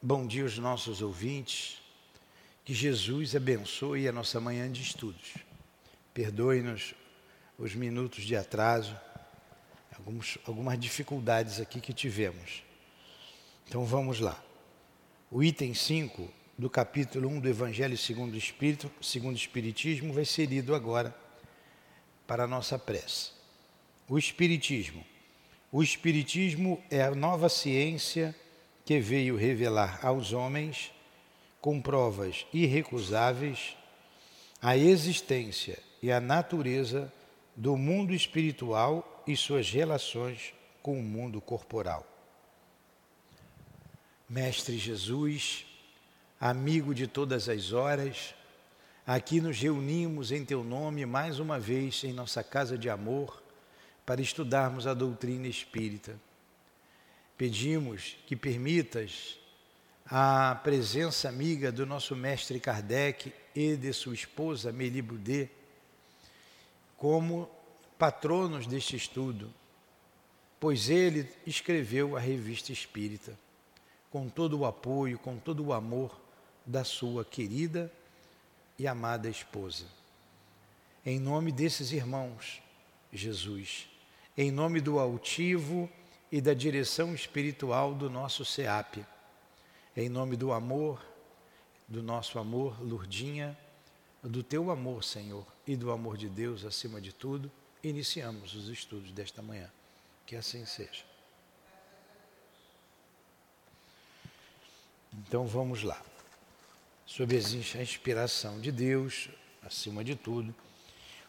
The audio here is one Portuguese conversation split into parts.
Bom dia aos nossos ouvintes. Que Jesus abençoe a nossa manhã de estudos. Perdoe-nos os minutos de atraso, alguns, algumas dificuldades aqui que tivemos. Então vamos lá. O item 5 do capítulo 1 do Evangelho segundo o Espírito, segundo o Espiritismo, vai ser lido agora para a nossa prece. O Espiritismo. O Espiritismo é a nova ciência que veio revelar aos homens, com provas irrecusáveis, a existência e a natureza do mundo espiritual e suas relações com o mundo corporal. Mestre Jesus, amigo de todas as horas, aqui nos reunimos em Teu nome mais uma vez em nossa casa de amor para estudarmos a doutrina espírita pedimos que permitas a presença amiga do nosso mestre Kardec e de sua esposa Meli Boudet como patronos deste estudo, pois ele escreveu a revista espírita com todo o apoio, com todo o amor da sua querida e amada esposa. Em nome desses irmãos, Jesus, em nome do altivo e da direção espiritual do nosso SEAP. Em nome do amor, do nosso amor, Lurdinha, do teu amor, Senhor, e do amor de Deus acima de tudo, iniciamos os estudos desta manhã. Que assim seja. Então vamos lá. Sob a inspiração de Deus, acima de tudo,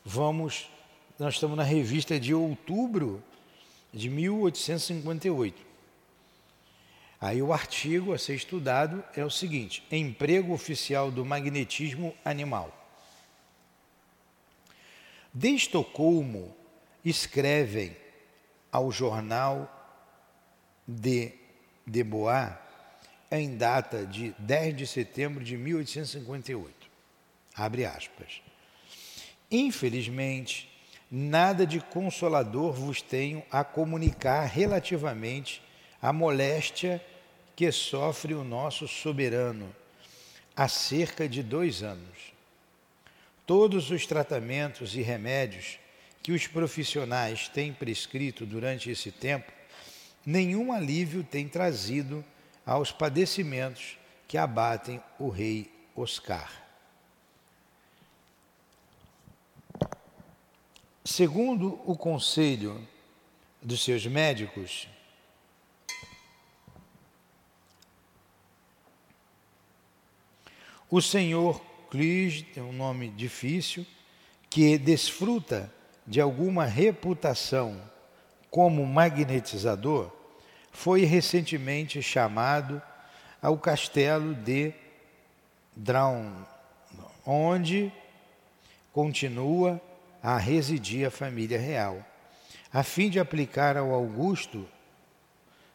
vamos. Nós estamos na revista de outubro de 1858. Aí o artigo a ser estudado é o seguinte: emprego oficial do magnetismo animal. De Estocolmo escrevem ao jornal de de Bois em data de 10 de setembro de 1858. Abre aspas. Infelizmente, nada de consolador vos tenho a comunicar relativamente à moléstia que sofre o nosso soberano há cerca de dois anos. Todos os tratamentos e remédios que os profissionais têm prescrito durante esse tempo, nenhum alívio tem trazido aos padecimentos que abatem o rei Oscar. Segundo o conselho dos seus médicos, o senhor Clis, é um nome difícil, que desfruta de alguma reputação como magnetizador, foi recentemente chamado ao castelo de Draun, onde continua a residir a família real, a fim de aplicar ao Augusto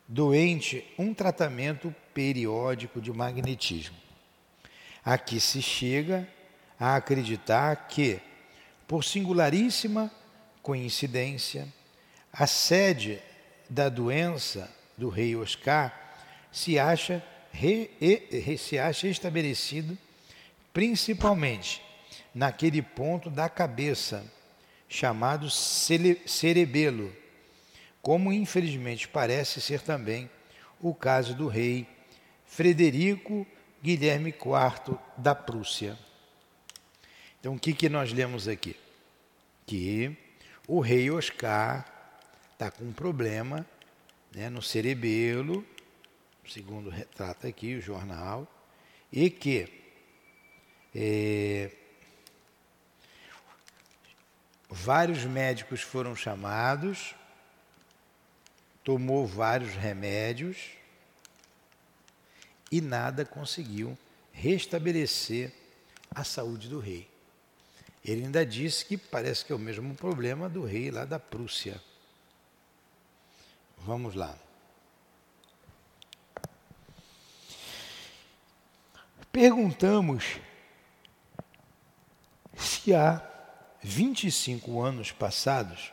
doente um tratamento periódico de magnetismo. Aqui se chega a acreditar que, por singularíssima coincidência, a sede da doença do rei Oscar se acha, re, re, se acha estabelecido principalmente naquele ponto da cabeça, chamado cerebelo, como infelizmente parece ser também o caso do rei Frederico Guilherme IV da Prússia. Então, o que, que nós lemos aqui? Que o rei Oscar está com um problema né, no cerebelo, segundo retrata aqui o jornal, e que é, Vários médicos foram chamados, tomou vários remédios e nada conseguiu restabelecer a saúde do rei. Ele ainda disse que parece que é o mesmo problema do rei lá da Prússia. Vamos lá. Perguntamos se há 25 anos passados,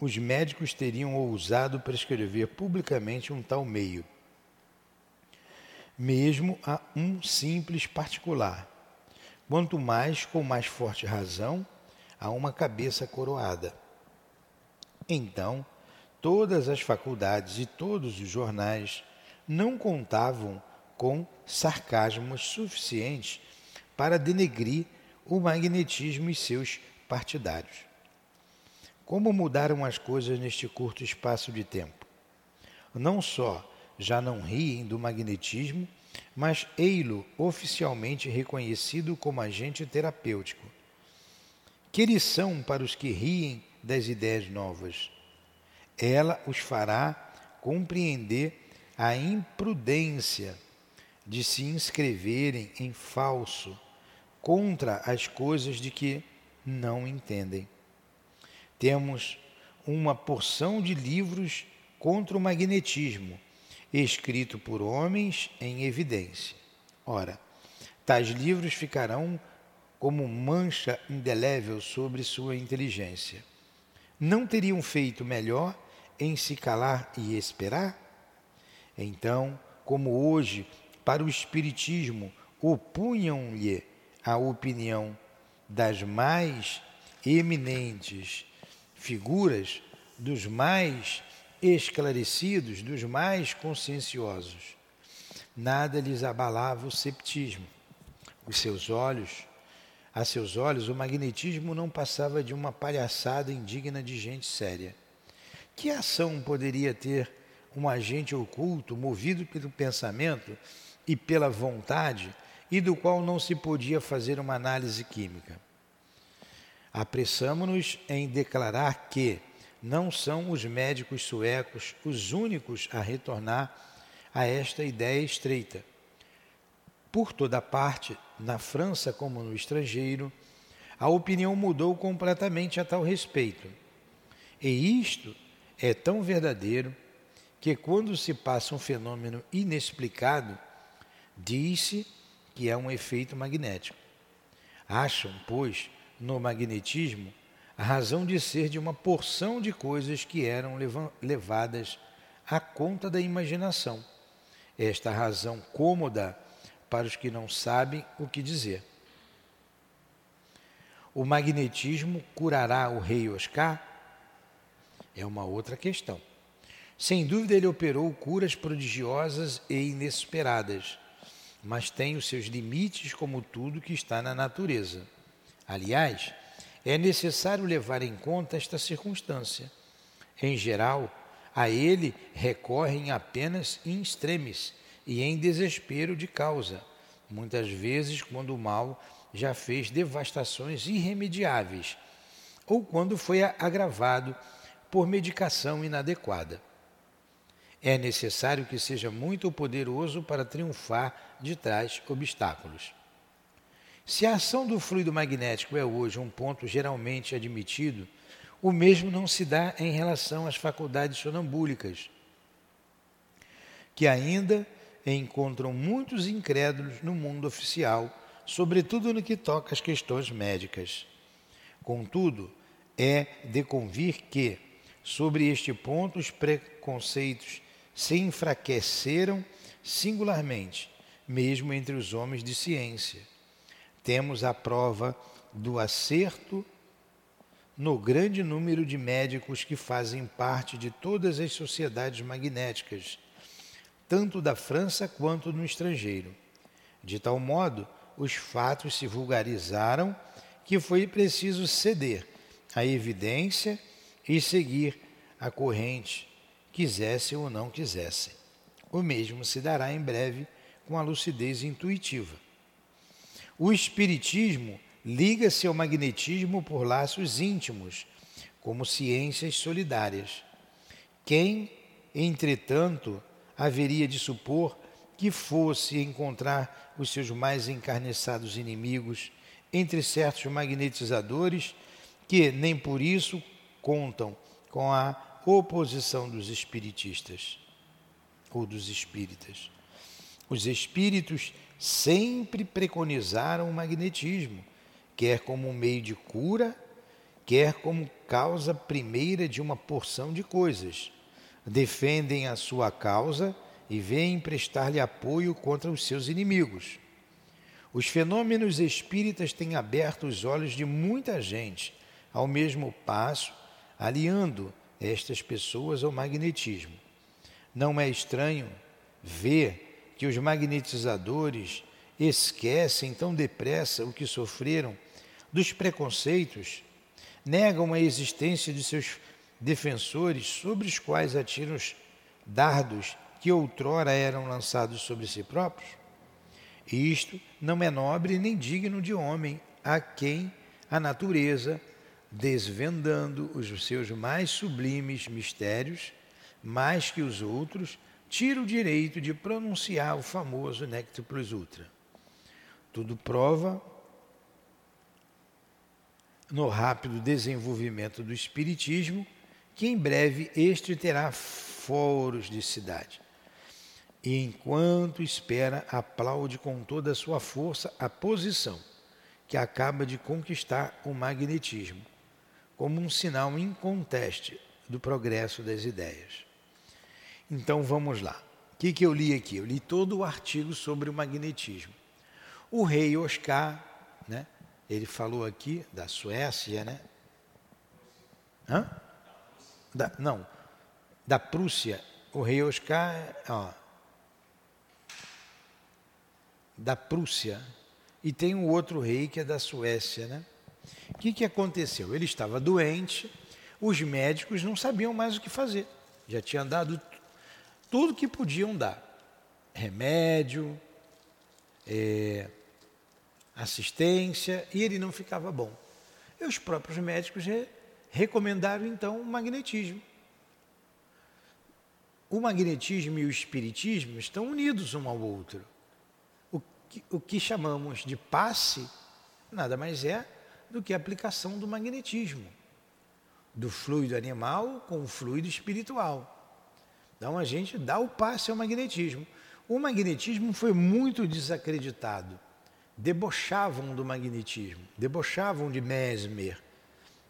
os médicos teriam ousado prescrever publicamente um tal meio. mesmo a um simples particular, quanto mais com mais forte razão a uma cabeça coroada. Então, todas as faculdades e todos os jornais não contavam com sarcasmos suficientes para denegrir o magnetismo e seus partidários. Como mudaram as coisas neste curto espaço de tempo? Não só já não riem do magnetismo, mas ei-lo oficialmente reconhecido como agente terapêutico. Que lição para os que riem das ideias novas? Ela os fará compreender a imprudência de se inscreverem em falso contra as coisas de que não entendem. Temos uma porção de livros contra o magnetismo, escrito por homens em evidência. Ora, tais livros ficarão como mancha indelével sobre sua inteligência. Não teriam feito melhor em se calar e esperar? Então, como hoje, para o Espiritismo, opunham-lhe a opinião das mais eminentes figuras, dos mais esclarecidos, dos mais conscienciosos. Nada lhes abalava o septismo. Os seus olhos, a seus olhos, o magnetismo não passava de uma palhaçada indigna de gente séria. Que ação poderia ter um agente oculto, movido pelo pensamento e pela vontade, e do qual não se podia fazer uma análise química. Apressamo-nos em declarar que não são os médicos suecos os únicos a retornar a esta ideia estreita. Por toda parte, na França como no estrangeiro, a opinião mudou completamente a tal respeito. E isto é tão verdadeiro que, quando se passa um fenômeno inexplicado, diz-se que é um efeito magnético. Acham, pois, no magnetismo a razão de ser de uma porção de coisas que eram levadas à conta da imaginação. Esta razão cômoda para os que não sabem o que dizer. O magnetismo curará o rei Oscar? É uma outra questão. Sem dúvida, ele operou curas prodigiosas e inesperadas mas tem os seus limites, como tudo que está na natureza. Aliás, é necessário levar em conta esta circunstância. Em geral, a ele recorrem apenas em extremis e em desespero de causa, muitas vezes quando o mal já fez devastações irremediáveis ou quando foi agravado por medicação inadequada. É necessário que seja muito poderoso para triunfar de tais obstáculos. Se a ação do fluido magnético é hoje um ponto geralmente admitido, o mesmo não se dá em relação às faculdades sonambúlicas, que ainda encontram muitos incrédulos no mundo oficial, sobretudo no que toca às questões médicas. Contudo, é de convir que, sobre este ponto, os preconceitos se enfraqueceram singularmente, mesmo entre os homens de ciência. Temos a prova do acerto no grande número de médicos que fazem parte de todas as sociedades magnéticas, tanto da França quanto no estrangeiro. De tal modo, os fatos se vulgarizaram que foi preciso ceder à evidência e seguir a corrente quisessem ou não quisessem. O mesmo se dará em breve com a lucidez intuitiva. O Espiritismo liga-se ao magnetismo por laços íntimos, como ciências solidárias. Quem, entretanto, haveria de supor que fosse encontrar os seus mais encarniçados inimigos entre certos magnetizadores que nem por isso contam com a oposição dos espiritistas ou dos espíritas. Os espíritos sempre preconizaram o magnetismo, quer como meio de cura, quer como causa primeira de uma porção de coisas. Defendem a sua causa e vem prestar-lhe apoio contra os seus inimigos. Os fenômenos espíritas têm aberto os olhos de muita gente, ao mesmo passo, aliando estas pessoas ao magnetismo. Não é estranho ver que os magnetizadores esquecem tão depressa o que sofreram dos preconceitos, negam a existência de seus defensores sobre os quais atiram os dardos que outrora eram lançados sobre si próprios? Isto não é nobre nem digno de homem, a quem a natureza, desvendando os seus mais sublimes mistérios, mais que os outros, tira o direito de pronunciar o famoso Nectar Plus Ultra. Tudo prova no rápido desenvolvimento do Espiritismo que em breve este terá foros de cidade. E enquanto espera, aplaude com toda a sua força a posição que acaba de conquistar o magnetismo, como um sinal inconteste do progresso das ideias. Então vamos lá. O que, que eu li aqui? Eu li todo o artigo sobre o magnetismo. O rei Oscar, né, ele falou aqui da Suécia, né? Hã? Da, não, da Prússia. O rei Oscar, ó, da Prússia. E tem um outro rei que é da Suécia, né? O que, que aconteceu? Ele estava doente, os médicos não sabiam mais o que fazer. Já tinham dado tudo que podiam dar. Remédio, é, assistência, e ele não ficava bom. E os próprios médicos recomendaram então o magnetismo. O magnetismo e o espiritismo estão unidos um ao outro. O que, o que chamamos de passe nada mais é do que a aplicação do magnetismo, do fluido animal com o fluido espiritual. Então a gente dá o passe ao magnetismo. O magnetismo foi muito desacreditado. Debochavam do magnetismo, debochavam de Mesmer,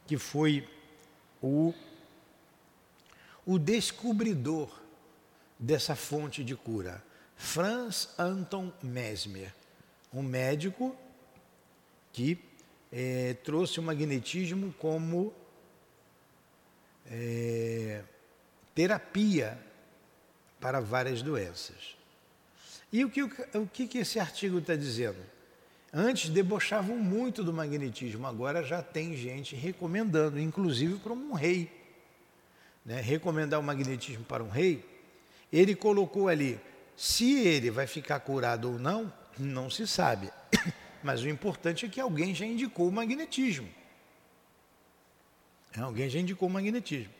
que foi o, o descobridor dessa fonte de cura. Franz Anton Mesmer, um médico que é, trouxe o magnetismo como é, terapia para várias doenças. E o que, o que esse artigo está dizendo? Antes debochavam muito do magnetismo, agora já tem gente recomendando, inclusive para um rei. Né? Recomendar o magnetismo para um rei, ele colocou ali, se ele vai ficar curado ou não, não se sabe. Mas o importante é que alguém já indicou o magnetismo. Alguém já indicou o magnetismo.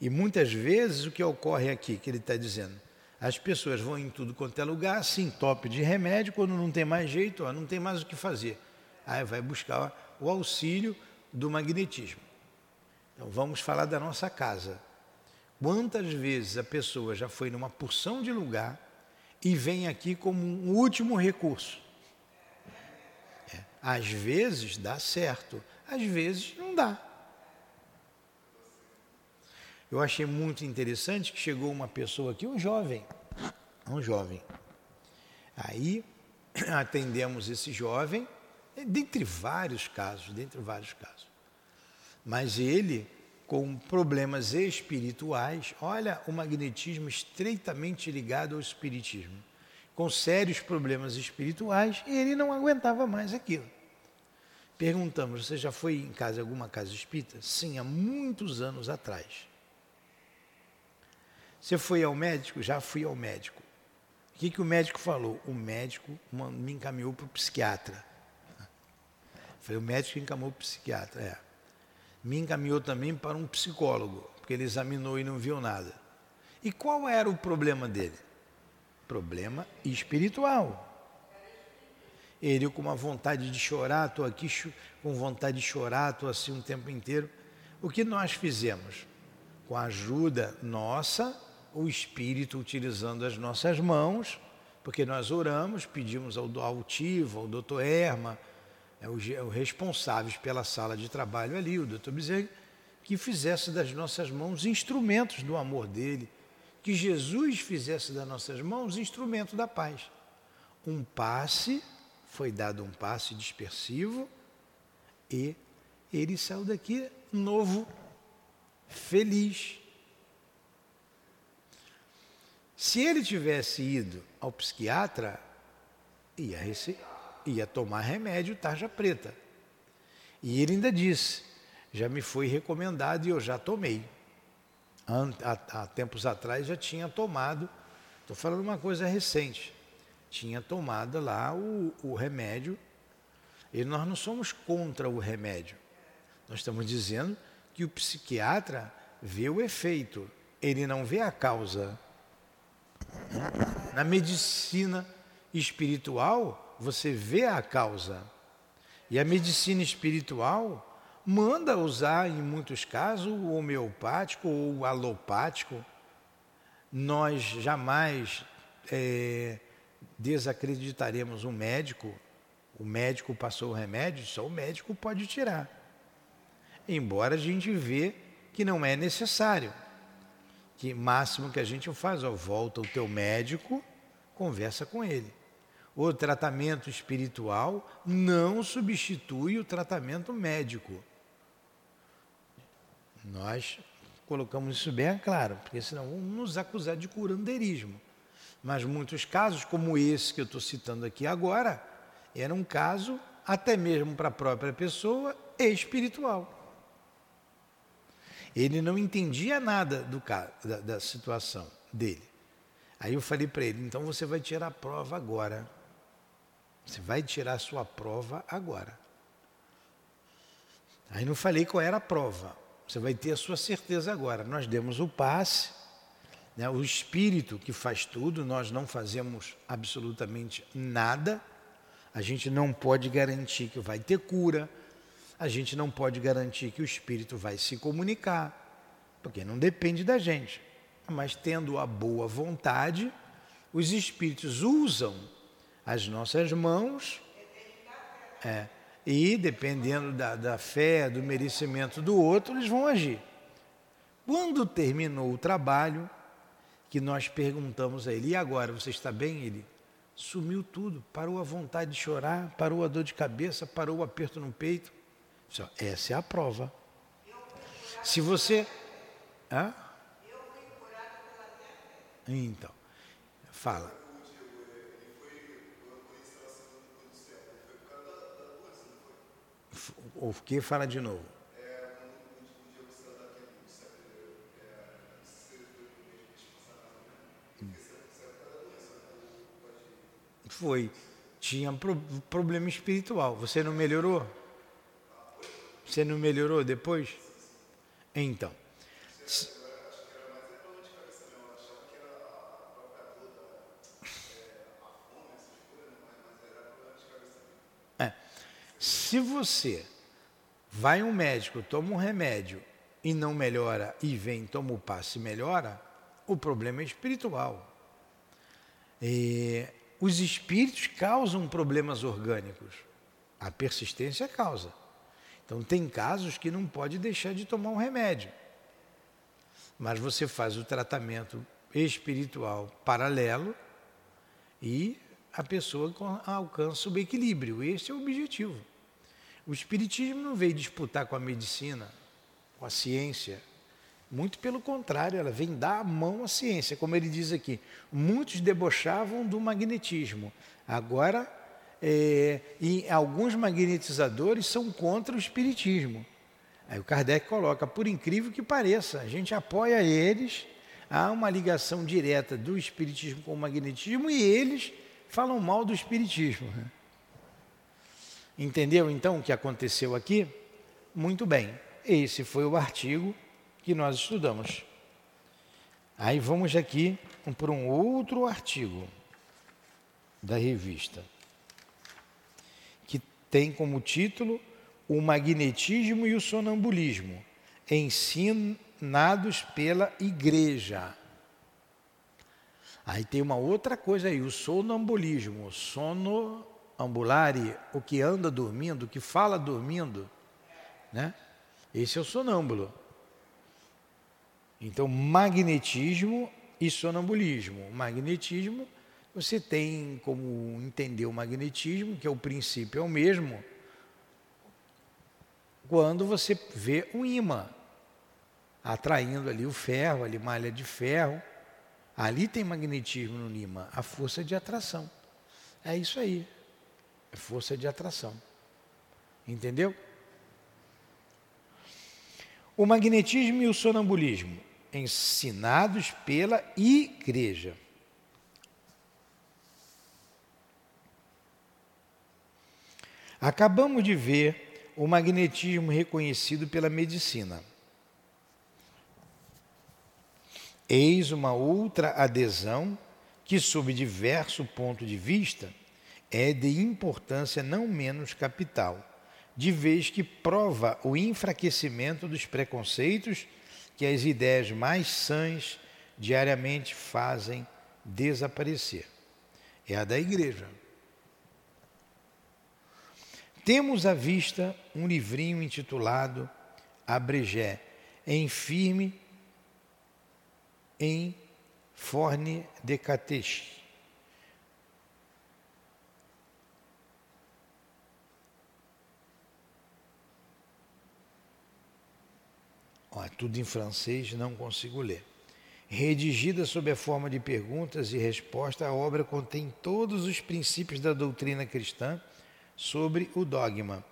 E muitas vezes o que ocorre aqui, que ele está dizendo, as pessoas vão em tudo quanto é lugar, se entope de remédio, quando não tem mais jeito, ó, não tem mais o que fazer. Aí vai buscar o auxílio do magnetismo. Então vamos falar da nossa casa. Quantas vezes a pessoa já foi numa porção de lugar e vem aqui como um último recurso? É. Às vezes dá certo, às vezes não dá. Eu achei muito interessante que chegou uma pessoa aqui, um jovem, um jovem. Aí atendemos esse jovem, dentre vários casos, dentre vários casos. Mas ele, com problemas espirituais, olha o magnetismo estreitamente ligado ao espiritismo, com sérios problemas espirituais, e ele não aguentava mais aquilo. Perguntamos: você já foi em casa, alguma casa espírita? Sim, há muitos anos atrás. Você foi ao médico? Já fui ao médico. O que, que o médico falou? O médico me encaminhou para o psiquiatra. Foi o médico que encaminhou para o psiquiatra. É. Me encaminhou também para um psicólogo, porque ele examinou e não viu nada. E qual era o problema dele? Problema espiritual. Ele com uma vontade de chorar, estou aqui com vontade de chorar, estou assim um tempo inteiro. O que nós fizemos? Com a ajuda nossa, o Espírito utilizando as nossas mãos, porque nós oramos, pedimos ao altivo, ao doutor Erma, é o, é responsáveis pela sala de trabalho ali, o doutor Bezerra, que fizesse das nossas mãos instrumentos do amor dele, que Jesus fizesse das nossas mãos instrumento da paz. Um passe, foi dado um passe dispersivo e ele saiu daqui novo, feliz. Se ele tivesse ido ao psiquiatra, ia, ia tomar remédio tarja preta. E ele ainda disse: já me foi recomendado e eu já tomei. Há, há tempos atrás já tinha tomado, estou falando uma coisa recente, tinha tomado lá o, o remédio. E nós não somos contra o remédio. Nós estamos dizendo que o psiquiatra vê o efeito, ele não vê a causa. Na medicina espiritual, você vê a causa. E a medicina espiritual manda usar, em muitos casos, o homeopático ou o alopático. Nós jamais é, desacreditaremos um médico. O médico passou o remédio, só o médico pode tirar. Embora a gente vê que não é necessário. Que máximo que a gente faz, ó, volta o teu médico, conversa com ele. O tratamento espiritual não substitui o tratamento médico. Nós colocamos isso bem claro, porque senão vão nos acusar de curandeirismo. Mas muitos casos, como esse que eu estou citando aqui agora, era um caso, até mesmo para a própria pessoa, espiritual. Ele não entendia nada do, da, da situação dele. Aí eu falei para ele: então você vai tirar a prova agora. Você vai tirar a sua prova agora. Aí não falei qual era a prova. Você vai ter a sua certeza agora. Nós demos o passe, né? o espírito que faz tudo, nós não fazemos absolutamente nada. A gente não pode garantir que vai ter cura, a gente não pode garantir que o espírito vai se comunicar, porque não depende da gente. Mas tendo a boa vontade, os espíritos usam as nossas mãos. É, e, dependendo da, da fé, do merecimento do outro, eles vão agir. Quando terminou o trabalho, que nós perguntamos a ele, e agora, você está bem? Ele sumiu tudo, parou a vontade de chorar, parou a dor de cabeça, parou o aperto no peito. Essa é a prova. Se você. Hã? Então, fala. O que fala de novo? Foi. Tinha pro, problema espiritual. Você não melhorou? Você não melhorou depois? Então. É. Se você Vai um médico, toma um remédio e não melhora, e vem, toma o passe e melhora, o problema é espiritual. E os espíritos causam problemas orgânicos. A persistência causa. Então, tem casos que não pode deixar de tomar um remédio. Mas você faz o tratamento espiritual paralelo e a pessoa alcança o equilíbrio. Esse é o objetivo. O Espiritismo não veio disputar com a medicina, com a ciência. Muito pelo contrário, ela vem dar a mão à ciência. Como ele diz aqui, muitos debochavam do magnetismo. Agora, é, e alguns magnetizadores são contra o Espiritismo. Aí o Kardec coloca, por incrível que pareça, a gente apoia eles, há uma ligação direta do Espiritismo com o magnetismo e eles falam mal do Espiritismo. Entendeu então o que aconteceu aqui? Muito bem. Esse foi o artigo que nós estudamos. Aí vamos aqui para um outro artigo da revista, que tem como título O Magnetismo e o Sonambulismo, ensinados pela Igreja. Aí tem uma outra coisa aí, o sonambulismo, sono ambulare, o que anda dormindo, o que fala dormindo, né? Esse é o sonâmbulo. Então, magnetismo e sonambulismo. O magnetismo, você tem como entender o magnetismo, que é o princípio é o mesmo, quando você vê um imã atraindo ali o ferro, ali malha de ferro, ali tem magnetismo no imã, a força de atração. É isso aí, é força de atração. Entendeu? O magnetismo e o sonambulismo, ensinados pela igreja. Acabamos de ver o magnetismo reconhecido pela medicina. Eis uma outra adesão que, sob diverso ponto de vista, é de importância não menos capital de vez que prova o enfraquecimento dos preconceitos que as ideias mais sãs diariamente fazem desaparecer. É a da igreja. Temos à vista um livrinho intitulado Abrégé, em firme em forne de Catech, É tudo em francês, não consigo ler. Redigida sob a forma de perguntas e respostas, a obra contém todos os princípios da doutrina cristã sobre o dogma,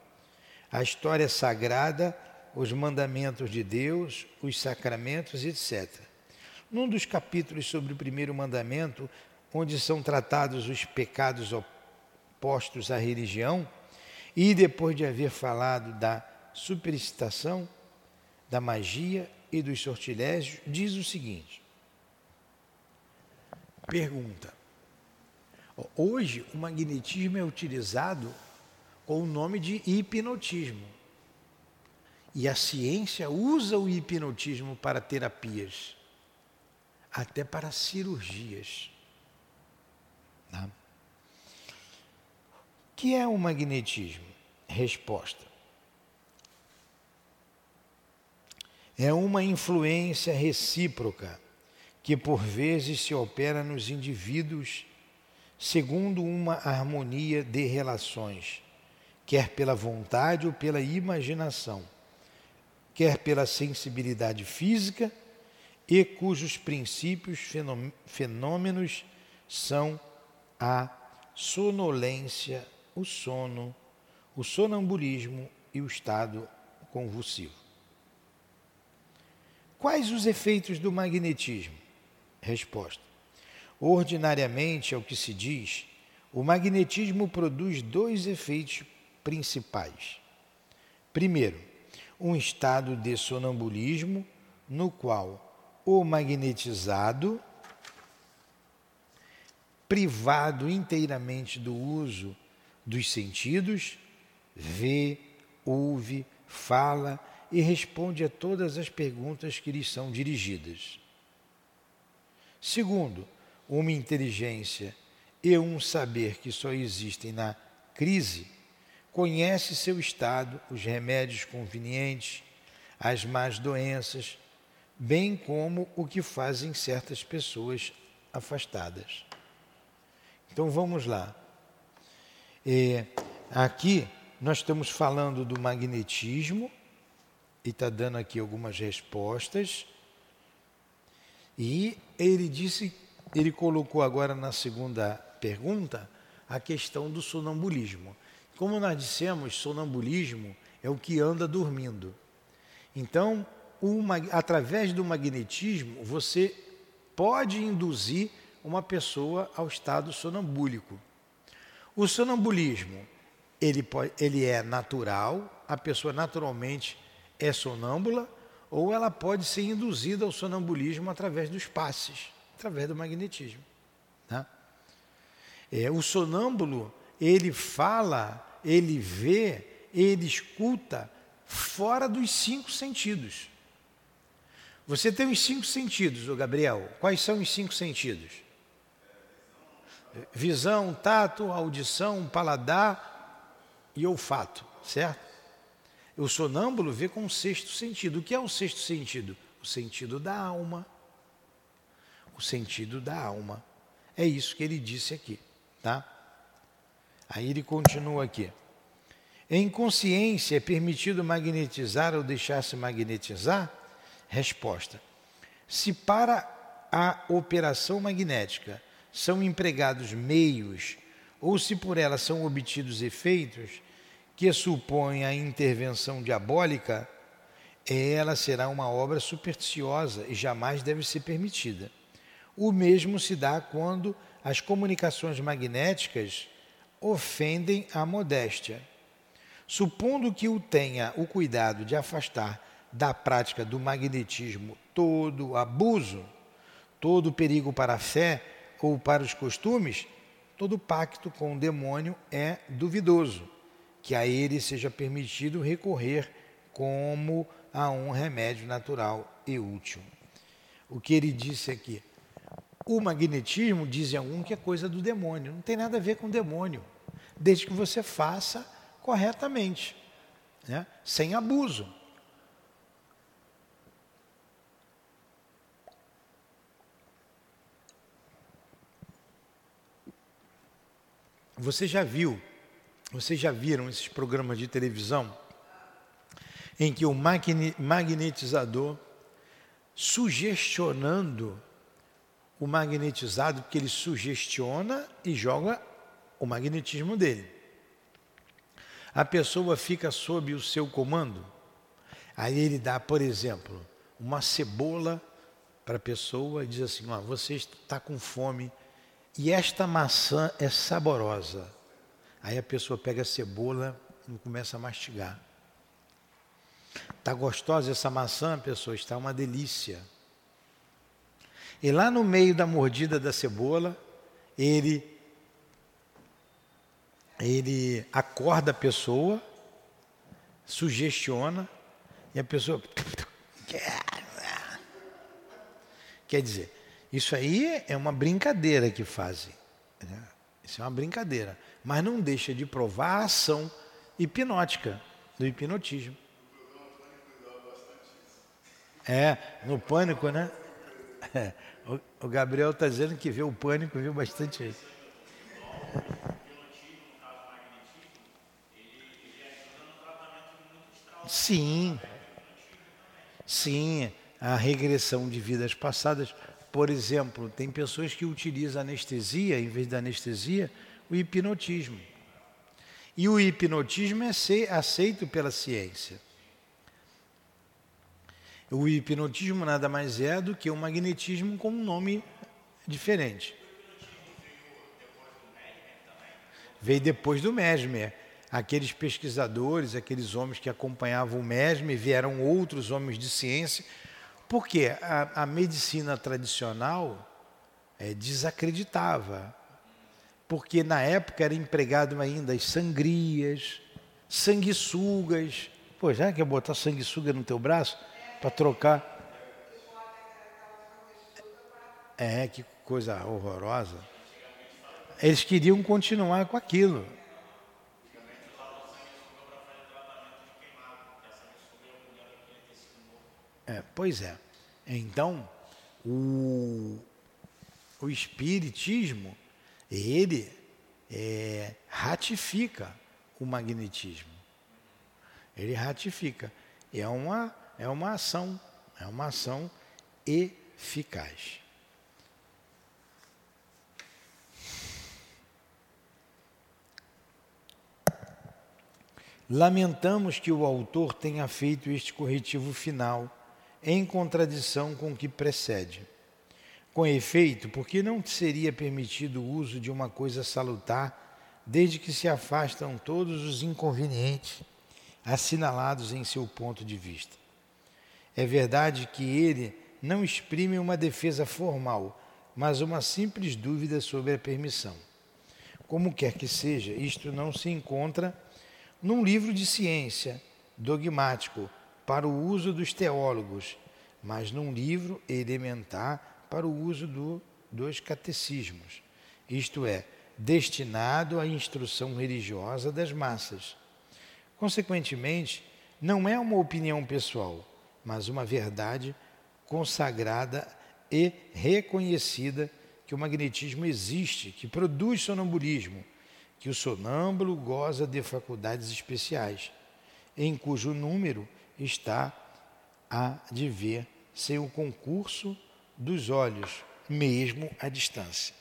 a história sagrada, os mandamentos de Deus, os sacramentos, etc. Num dos capítulos sobre o primeiro mandamento, onde são tratados os pecados opostos à religião, e depois de haver falado da supercitação, da magia e dos sortilégios, diz o seguinte: pergunta. Hoje o magnetismo é utilizado com o nome de hipnotismo. E a ciência usa o hipnotismo para terapias, até para cirurgias. O que é o magnetismo? Resposta: é uma influência recíproca que por vezes se opera nos indivíduos segundo uma harmonia de relações, quer pela vontade ou pela imaginação, quer pela sensibilidade física e cujos princípios fenômenos são a sonolência, o sono, o sonambulismo e o estado convulsivo. Quais os efeitos do magnetismo? Resposta: Ordinariamente, é o que se diz, o magnetismo produz dois efeitos principais. Primeiro, um estado de sonambulismo no qual o magnetizado, privado inteiramente do uso dos sentidos, vê, ouve, fala e responde a todas as perguntas que lhes são dirigidas. Segundo, uma inteligência e um saber que só existem na crise, conhece seu estado, os remédios convenientes, as más doenças, bem como o que fazem certas pessoas afastadas. Então vamos lá. É, aqui nós estamos falando do magnetismo e está dando aqui algumas respostas. E ele disse, ele colocou agora na segunda pergunta a questão do sonambulismo. Como nós dissemos, sonambulismo é o que anda dormindo. Então, uma, através do magnetismo, você pode induzir uma pessoa ao estado sonambúlico. O sonambulismo, ele, pode, ele é natural, a pessoa naturalmente é sonâmbula ou ela pode ser induzida ao sonambulismo através dos passes, através do magnetismo. Tá? É, o sonâmbulo, ele fala, ele vê, ele escuta fora dos cinco sentidos. Você tem os cinco sentidos, o Gabriel. Quais são os cinco sentidos? Visão, tato, audição, paladar e olfato, certo? O sonâmbulo vê com o sexto sentido. O que é o sexto sentido? O sentido da alma. o sentido da alma. É isso que ele disse aqui, tá? Aí ele continua aqui. Em consciência é permitido magnetizar ou deixar-se magnetizar? Resposta: Se para a operação magnética são empregados meios, ou se por ela são obtidos efeitos que supõem a intervenção diabólica, ela será uma obra supersticiosa e jamais deve ser permitida. O mesmo se dá quando as comunicações magnéticas ofendem a modéstia. Supondo que o tenha o cuidado de afastar da prática do magnetismo todo abuso, todo perigo para a fé ou para os costumes, todo pacto com o demônio é duvidoso, que a ele seja permitido recorrer como a um remédio natural e útil. O que ele disse aqui? O magnetismo, dizem algum, que é coisa do demônio. Não tem nada a ver com o demônio, desde que você faça corretamente, né? sem abuso. Você já viu, vocês já viram esses programas de televisão em que o magnetizador sugestionando o magnetizado, porque ele sugestiona e joga o magnetismo dele. A pessoa fica sob o seu comando. Aí ele dá, por exemplo, uma cebola para a pessoa e diz assim: ó, você está com fome e esta maçã é saborosa. Aí a pessoa pega a cebola e começa a mastigar. Está gostosa essa maçã, pessoa? Está uma delícia. E lá no meio da mordida da cebola, ele ele acorda a pessoa, sugestiona e a pessoa quer dizer, isso aí é uma brincadeira que fazem. Né? Isso é uma brincadeira, mas não deixa de provar a ação hipnótica do hipnotismo. É, no pânico, né? É, o, Gabriel está dizendo que viu o pânico, viu bastante isso. Sim, sim, a regressão de vidas passadas. Por exemplo, tem pessoas que utilizam anestesia, em vez da anestesia, o hipnotismo. E o hipnotismo é aceito pela ciência. O hipnotismo nada mais é do que o magnetismo com um nome diferente. Veio depois do Mesmer. Aqueles pesquisadores, aqueles homens que acompanhavam o Mesmer, vieram outros homens de ciência, porque a, a medicina tradicional é, desacreditava. Porque na época era empregado ainda as sangrias, sanguessugas. Pô, já quer botar sanguessuga no teu braço? para trocar. É, que coisa horrorosa. Eles queriam continuar com aquilo. É, pois é. Então, o, o Espiritismo, ele é, ratifica o magnetismo. Ele ratifica. É uma é uma ação, é uma ação eficaz. Lamentamos que o autor tenha feito este corretivo final em contradição com o que precede. Com efeito, porque não seria permitido o uso de uma coisa salutar, desde que se afastam todos os inconvenientes assinalados em seu ponto de vista. É verdade que ele não exprime uma defesa formal, mas uma simples dúvida sobre a permissão. Como quer que seja, isto não se encontra num livro de ciência dogmático para o uso dos teólogos, mas num livro elementar para o uso do, dos catecismos, isto é, destinado à instrução religiosa das massas. Consequentemente, não é uma opinião pessoal mas uma verdade consagrada e reconhecida que o magnetismo existe, que produz sonambulismo, que o sonâmbulo goza de faculdades especiais, em cujo número está a de ver sem o concurso dos olhos, mesmo à distância,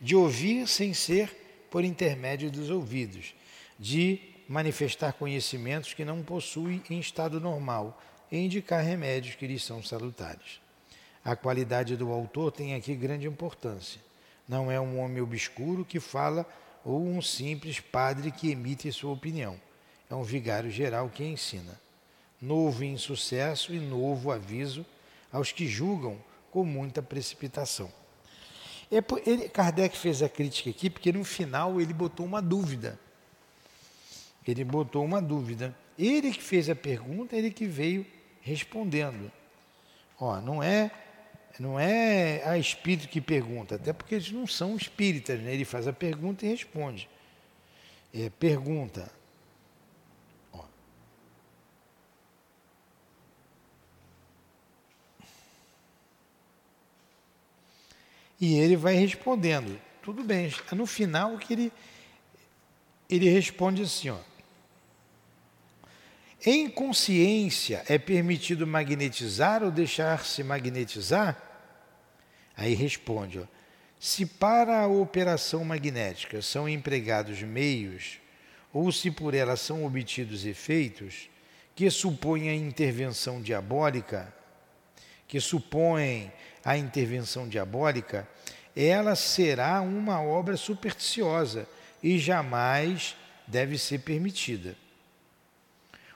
de ouvir sem ser por intermédio dos ouvidos, de manifestar conhecimentos que não possui em estado normal e indicar remédios que lhes são salutares. A qualidade do autor tem aqui grande importância. Não é um homem obscuro que fala ou um simples padre que emite sua opinião. É um vigário geral que ensina. Novo insucesso e novo aviso aos que julgam com muita precipitação. É, ele, Kardec fez a crítica aqui porque no final ele botou uma dúvida. Ele botou uma dúvida. Ele que fez a pergunta, ele que veio respondendo. Ó, não é não é a espírito que pergunta, até porque eles não são espíritas, né? ele faz a pergunta e responde. É, pergunta. E ele vai respondendo. Tudo bem. No final que ele, ele responde assim, ó. Em consciência é permitido magnetizar ou deixar-se magnetizar? Aí responde: ó, se para a operação magnética são empregados meios, ou se por ela são obtidos efeitos que supõem a intervenção diabólica, que supõem a intervenção diabólica, ela será uma obra supersticiosa e jamais deve ser permitida.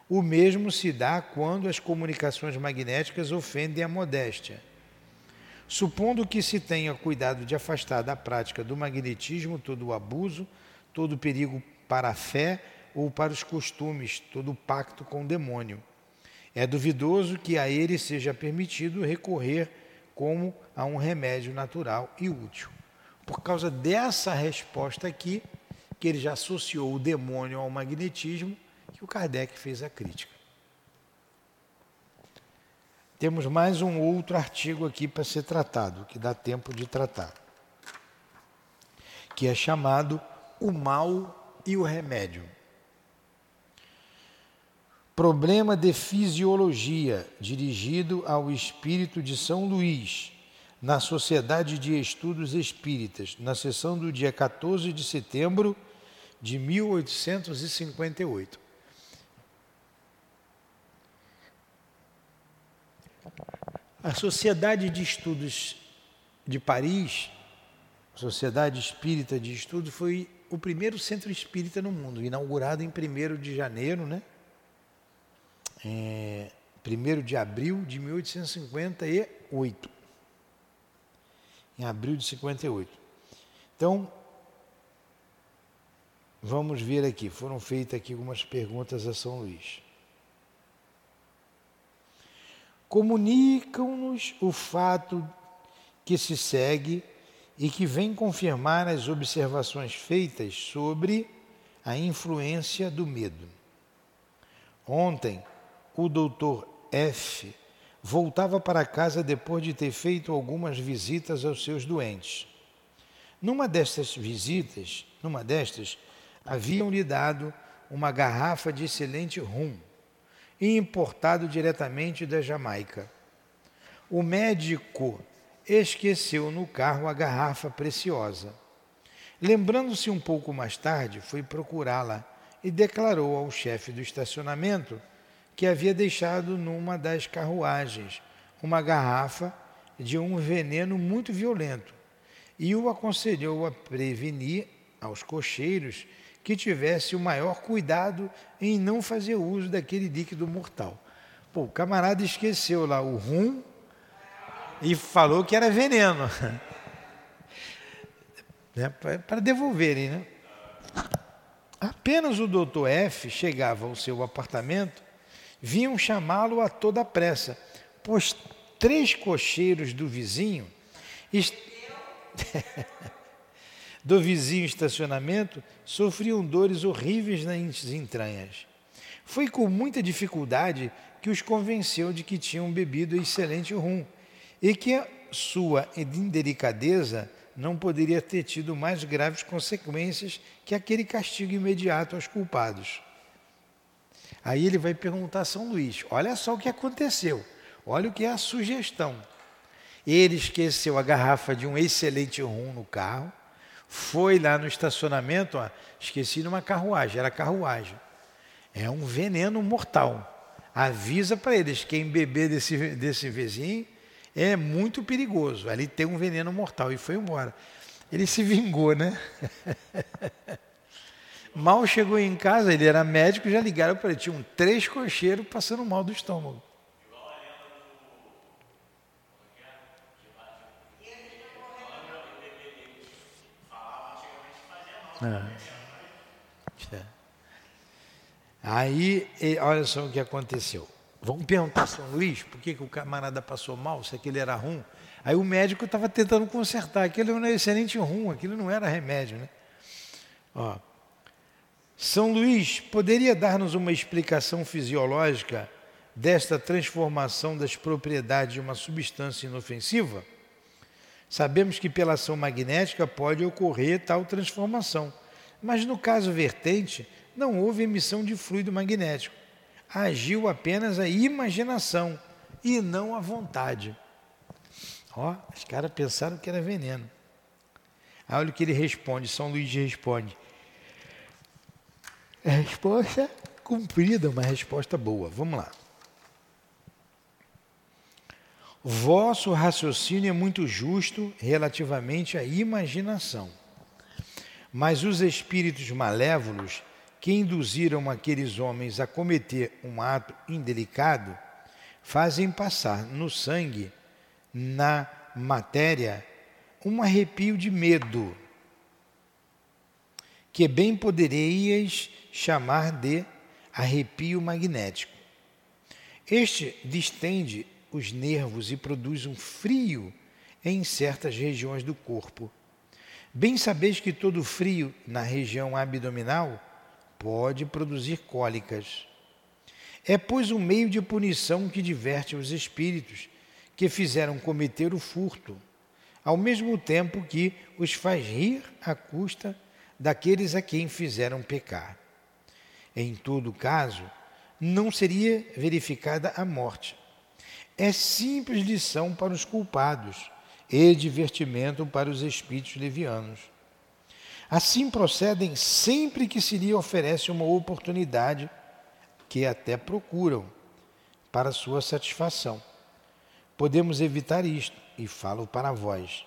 O mesmo se dá quando as comunicações magnéticas ofendem a modéstia Supondo que se tenha cuidado de afastar da prática do magnetismo todo o abuso, todo o perigo para a fé ou para os costumes, todo o pacto com o demônio. É duvidoso que a ele seja permitido recorrer como a um remédio natural e útil. Por causa dessa resposta aqui, que ele já associou o demônio ao magnetismo, que o Kardec fez a crítica. Temos mais um outro artigo aqui para ser tratado, que dá tempo de tratar, que é chamado O Mal e o Remédio. Problema de Fisiologia, dirigido ao espírito de São Luís, na Sociedade de Estudos Espíritas, na sessão do dia 14 de setembro de 1858. A Sociedade de Estudos de Paris, Sociedade Espírita de Estudo, foi o primeiro centro espírita no mundo, inaugurado em 1 de janeiro, né? É, 1 de abril de 1858. Em abril de 58. Então, vamos ver aqui. Foram feitas aqui algumas perguntas a São Luís comunicam-nos o fato que se segue e que vem confirmar as observações feitas sobre a influência do medo. Ontem, o doutor F voltava para casa depois de ter feito algumas visitas aos seus doentes. Numa destas visitas, numa destas, haviam-lhe dado uma garrafa de excelente rum importado diretamente da Jamaica. O médico esqueceu no carro a garrafa preciosa. Lembrando-se um pouco mais tarde, foi procurá-la e declarou ao chefe do estacionamento que havia deixado numa das carruagens uma garrafa de um veneno muito violento e o aconselhou a prevenir aos cocheiros que tivesse o maior cuidado em não fazer uso daquele líquido mortal. Pô, o camarada esqueceu lá o rum e falou que era veneno. né? Para devolverem, né? Apenas o doutor F chegava ao seu apartamento, vinham chamá-lo a toda pressa, pois três cocheiros do vizinho est... do vizinho estacionamento sofriam dores horríveis nas entranhas. Foi com muita dificuldade que os convenceu de que tinham bebido excelente rum e que sua indelicadeza não poderia ter tido mais graves consequências que aquele castigo imediato aos culpados. Aí ele vai perguntar a São Luís: olha só o que aconteceu, olha o que é a sugestão. Ele esqueceu a garrafa de um excelente rum no carro, foi lá no estacionamento, ó, esqueci numa carruagem, era carruagem. É um veneno mortal. Avisa para eles, quem beber desse, desse vizinho é muito perigoso. Ali tem um veneno mortal e foi embora. Ele se vingou, né? Mal chegou em casa, ele era médico, já ligaram para ele. Tinham três cocheiros passando mal do estômago. É. Aí, olha só o que aconteceu. Vamos perguntar a São Luís por que, que o camarada passou mal, se aquele era rum. Aí o médico estava tentando consertar. Aquilo não era excelente rum, aquilo não era remédio. Né? Ó. São Luís poderia dar-nos uma explicação fisiológica desta transformação das propriedades de uma substância inofensiva? Sabemos que pela ação magnética pode ocorrer tal transformação, mas no caso vertente não houve emissão de fluido magnético. Agiu apenas a imaginação e não a vontade. Ó, os caras pensaram que era veneno. Aí olha o que ele responde, São Luís responde. A resposta cumprida, uma resposta boa. Vamos lá. Vosso raciocínio é muito justo relativamente à imaginação. Mas os espíritos malévolos que induziram aqueles homens a cometer um ato indelicado fazem passar no sangue, na matéria, um arrepio de medo, que bem poderíeis chamar de arrepio magnético. Este distende os nervos e produz um frio em certas regiões do corpo. Bem sabeis que todo frio na região abdominal pode produzir cólicas. É, pois, um meio de punição que diverte os espíritos que fizeram cometer o furto, ao mesmo tempo que os faz rir à custa daqueles a quem fizeram pecar. Em todo caso, não seria verificada a morte, é simples lição para os culpados e divertimento para os espíritos levianos. Assim procedem sempre que se lhe oferece uma oportunidade que até procuram para sua satisfação. Podemos evitar isto, e falo para vós,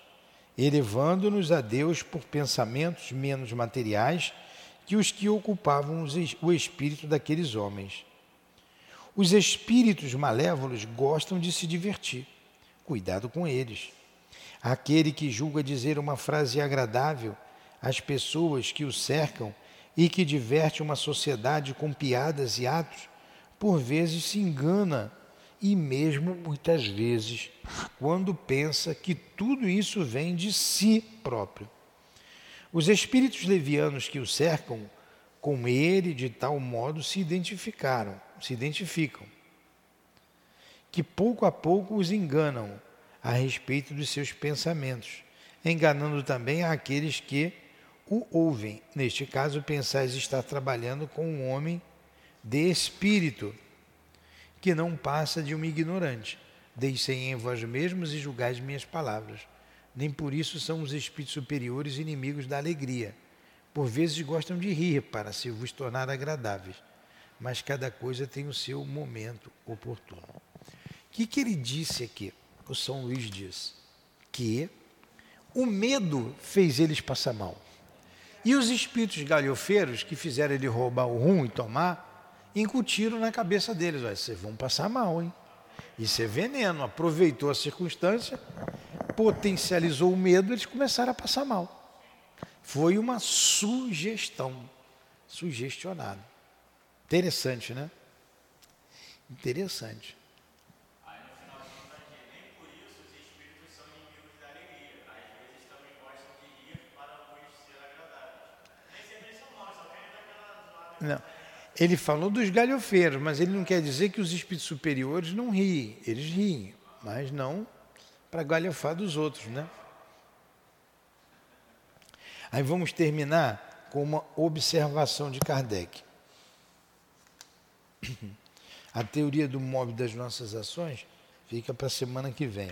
elevando-nos a Deus por pensamentos menos materiais que os que ocupavam o espírito daqueles homens os espíritos malévolos gostam de se divertir. Cuidado com eles. Aquele que julga dizer uma frase agradável às pessoas que o cercam e que diverte uma sociedade com piadas e atos, por vezes se engana e mesmo muitas vezes quando pensa que tudo isso vem de si próprio. Os espíritos levianos que o cercam com ele de tal modo se identificaram se identificam, que pouco a pouco os enganam a respeito dos seus pensamentos, enganando também aqueles que o ouvem. Neste caso, pensais estar trabalhando com um homem de espírito, que não passa de um ignorante. Deixem em vós mesmos e julgais minhas palavras. Nem por isso são os espíritos superiores inimigos da alegria. Por vezes gostam de rir para se vos tornar agradáveis mas cada coisa tem o seu momento oportuno. O que, que ele disse aqui? O São Luís diz que o medo fez eles passar mal. E os espíritos galhofeiros que fizeram ele roubar o rum e tomar, incutiram na cabeça deles: olha, vocês vão passar mal, hein? Isso é veneno. Aproveitou a circunstância, potencializou o medo, eles começaram a passar mal. Foi uma sugestão, sugestionado. Interessante, né? Interessante. Aí no final de contas, nem por isso os espíritos são inimigos da alegria. Às vezes também gostam de rir para nos ser agradáveis. Nem sempre são maus, só querem daquela zoada. Não. Ele falou dos galhofeiros, mas ele não quer dizer que os espíritos superiores não riem. Eles riem, mas não para galhofar dos outros, né? Aí vamos terminar com uma observação de Kardec. A teoria do móvel das nossas ações fica para a semana que vem.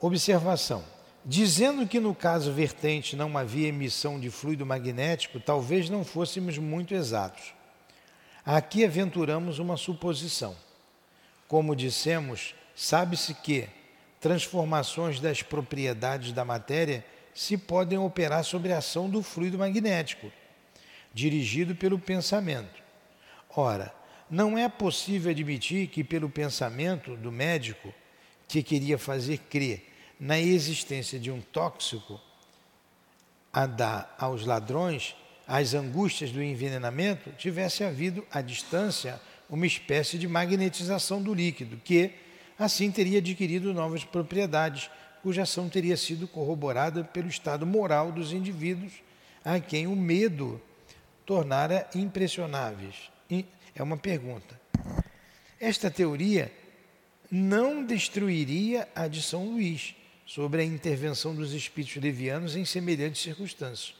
Observação. Dizendo que no caso vertente não havia emissão de fluido magnético, talvez não fôssemos muito exatos. Aqui aventuramos uma suposição. Como dissemos, sabe-se que transformações das propriedades da matéria se podem operar sobre a ação do fluido magnético, dirigido pelo pensamento. Ora, não é possível admitir que, pelo pensamento do médico, que queria fazer crer na existência de um tóxico a dar aos ladrões as angústias do envenenamento, tivesse havido à distância uma espécie de magnetização do líquido, que assim teria adquirido novas propriedades, cuja ação teria sido corroborada pelo estado moral dos indivíduos a quem o medo tornara impressionáveis. É uma pergunta. Esta teoria não destruiria a de São Luís sobre a intervenção dos espíritos levianos em semelhantes circunstâncias.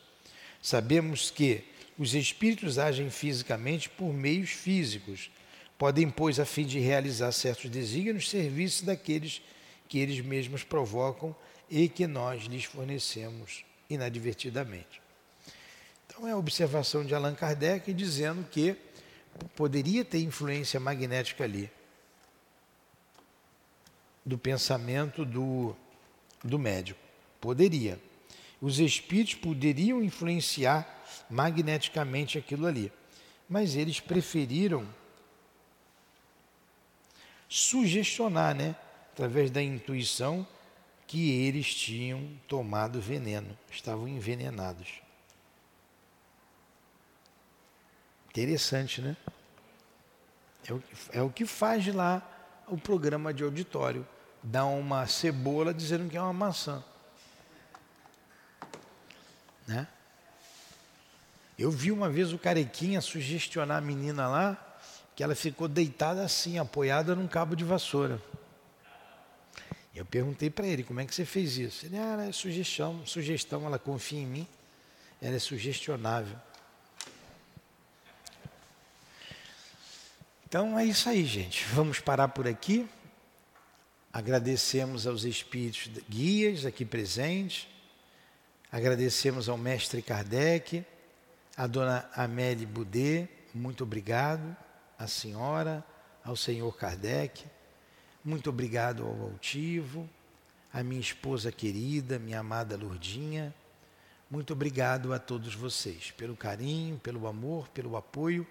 Sabemos que os espíritos agem fisicamente por meios físicos, podem, pois, a fim de realizar certos desígnios, serviços daqueles que eles mesmos provocam e que nós lhes fornecemos inadvertidamente. Então, é a observação de Allan Kardec dizendo que poderia ter influência magnética ali, do pensamento do, do médico. Poderia. Os espíritos poderiam influenciar magneticamente aquilo ali, mas eles preferiram sugestionar, né, através da intuição, que eles tinham tomado veneno, estavam envenenados. Interessante, né? É o, é o que faz lá o programa de auditório. Dá uma cebola dizendo que é uma maçã. Né? Eu vi uma vez o carequinha sugestionar a menina lá, que ela ficou deitada assim, apoiada num cabo de vassoura. Eu perguntei para ele, como é que você fez isso? Ele, ah, é sugestão, sugestão, ela confia em mim, ela é sugestionável. Então é isso aí, gente. Vamos parar por aqui. Agradecemos aos espíritos guias aqui presentes. Agradecemos ao mestre Kardec, à dona Amélie Boudet, muito obrigado, à senhora, ao senhor Kardec, muito obrigado ao altivo, à minha esposa querida, minha amada Lourdinha, muito obrigado a todos vocês pelo carinho, pelo amor, pelo apoio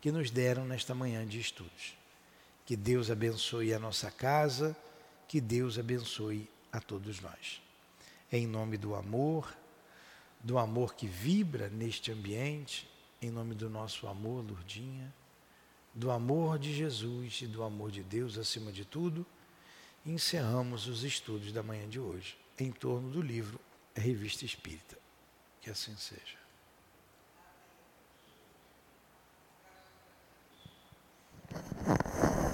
que nos deram nesta manhã de estudos. Que Deus abençoe a nossa casa, que Deus abençoe a todos nós. Em nome do amor, do amor que vibra neste ambiente, em nome do nosso amor, Lourdinha, do amor de Jesus e do amor de Deus acima de tudo, encerramos os estudos da manhã de hoje em torno do livro Revista Espírita. Que assim seja.